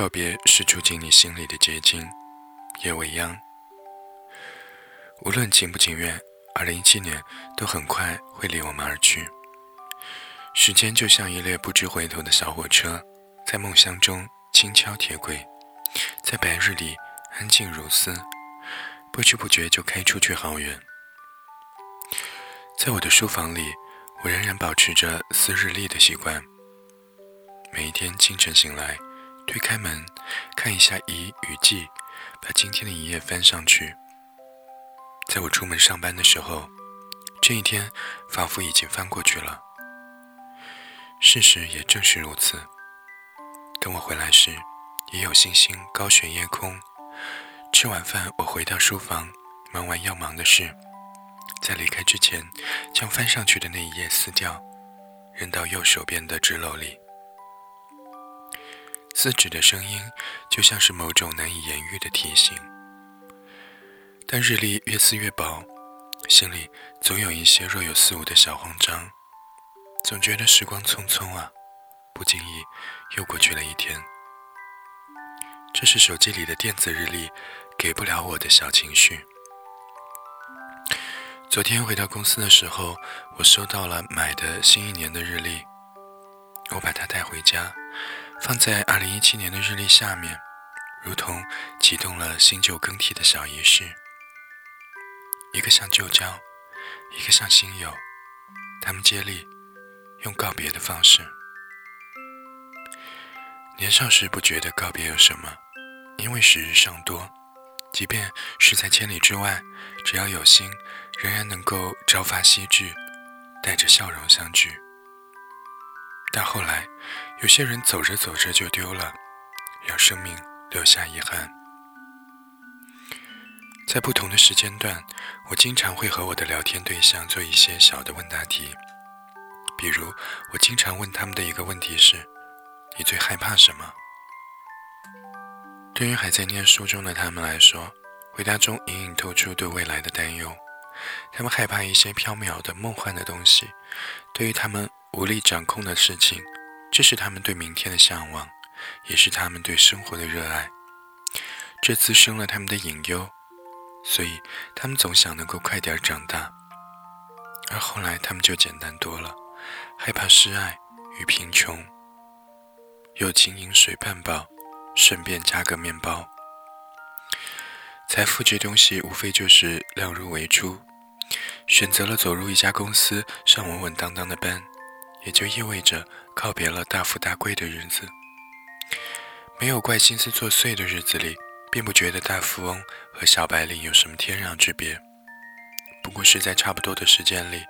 告别是住进你心里的结晶，也未央。无论情不情愿，二零一七年都很快会离我们而去。时间就像一列不知回头的小火车，在梦乡中轻敲铁轨，在白日里安静如斯，不知不觉就开出去好远。在我的书房里，我仍然保持着撕日历的习惯。每一天清晨醒来，推开门，看一下遗与季，把今天的一页翻上去。在我出门上班的时候，这一天仿佛已经翻过去了。事实也正是如此。等我回来时，也有星星高悬夜空。吃完饭，我回到书房，忙完要忙的事，在离开之前，将翻上去的那一页撕掉，扔到右手边的纸篓里。撕纸的声音，就像是某种难以言喻的提醒。但日历越撕越薄，心里总有一些若有似无的小慌张，总觉得时光匆匆啊，不经意又过去了一天。这是手机里的电子日历给不了我的小情绪。昨天回到公司的时候，我收到了买的新一年的日历，我把它带回家。放在二零一七年的日历下面，如同启动了新旧更替的小仪式。一个像旧交，一个像新友，他们接力用告别的方式。年少时不觉得告别有什么，因为时日尚多，即便是在千里之外，只要有心，仍然能够朝发夕至，带着笑容相聚。但后来，有些人走着走着就丢了，让生命留下遗憾。在不同的时间段，我经常会和我的聊天对象做一些小的问答题。比如，我经常问他们的一个问题是：“你最害怕什么？”对于还在念书中的他们来说，回答中隐隐透出对未来的担忧。他们害怕一些缥缈的、梦幻的东西。对于他们。无力掌控的事情，这是他们对明天的向往，也是他们对生活的热爱。这滋生了他们的隐忧，所以他们总想能够快点长大。而后来，他们就简单多了，害怕失爱与贫穷。友情饮水半饱，顺便加个面包。财富这东西，无非就是量入为出。选择了走入一家公司，上稳稳当当的班。也就意味着告别了大富大贵的日子，没有怪心思作祟的日子里，并不觉得大富翁和小白领有什么天壤之别，不过是在差不多的时间里，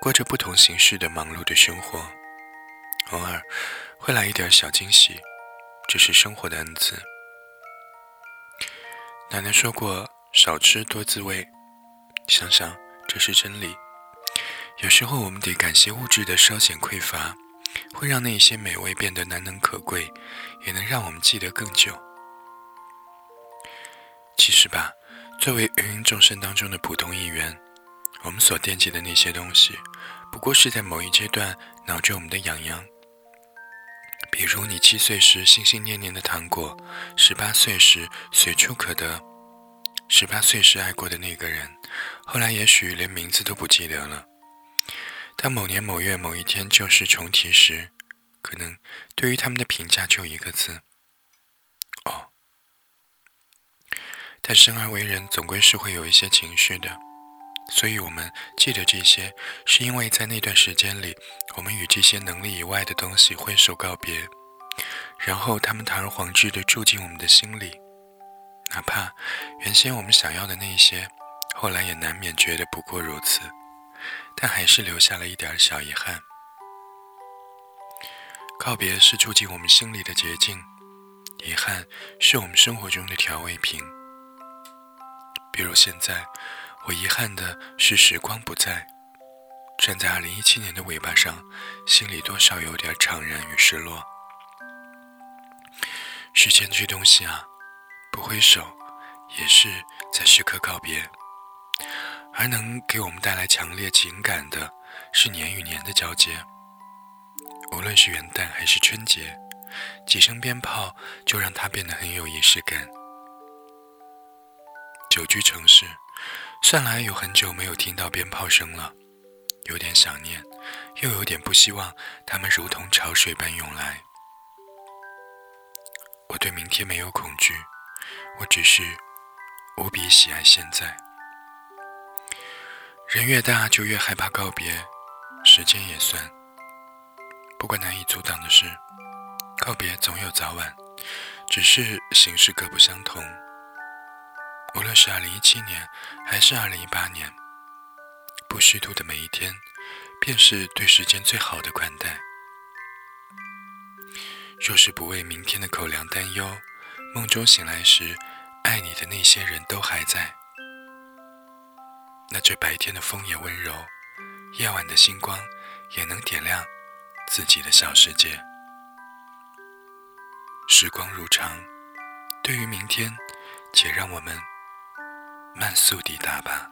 过着不同形式的忙碌的生活，偶尔会来一点小惊喜，这是生活的恩赐。奶奶说过：“少吃多滋味。”想想，这是真理。有时候，我们得感谢物质的稍显匮乏，会让那些美味变得难能可贵，也能让我们记得更久。其实吧，作为芸芸众生当中的普通一员，我们所惦记的那些东西，不过是在某一阶段挠着我们的痒痒。比如，你七岁时心心念念的糖果，十八岁时随处可得，十八岁时爱过的那个人，后来也许连名字都不记得了。当某年某月某一天旧事重提时，可能对于他们的评价就一个字：哦。但生而为人，总归是会有一些情绪的，所以我们记得这些，是因为在那段时间里，我们与这些能力以外的东西挥手告别，然后他们堂而皇之的住进我们的心里，哪怕原先我们想要的那些，后来也难免觉得不过如此。但还是留下了一点小遗憾。告别是住进我们心里的捷径，遗憾是我们生活中的调味品。比如现在，我遗憾的是时光不在，站在二零一七年的尾巴上，心里多少有点怅然与失落。时间这东西啊，不挥手，也是在时刻告别。而能给我们带来强烈情感的，是年与年的交接。无论是元旦还是春节，几声鞭炮就让它变得很有仪式感。久居城市，算来有很久没有听到鞭炮声了，有点想念，又有点不希望它们如同潮水般涌来。我对明天没有恐惧，我只是无比喜爱现在。人越大，就越害怕告别，时间也算。不过难以阻挡的是，告别总有早晚，只是形式各不相同。无论是2017年还是2018年，不虚度的每一天，便是对时间最好的款待。若是不为明天的口粮担忧，梦中醒来时，爱你的那些人都还在，那这白天的风也温柔，夜晚的星光也能点亮自己的小世界。时光如常，对于明天，且让我们。慢速抵达吧。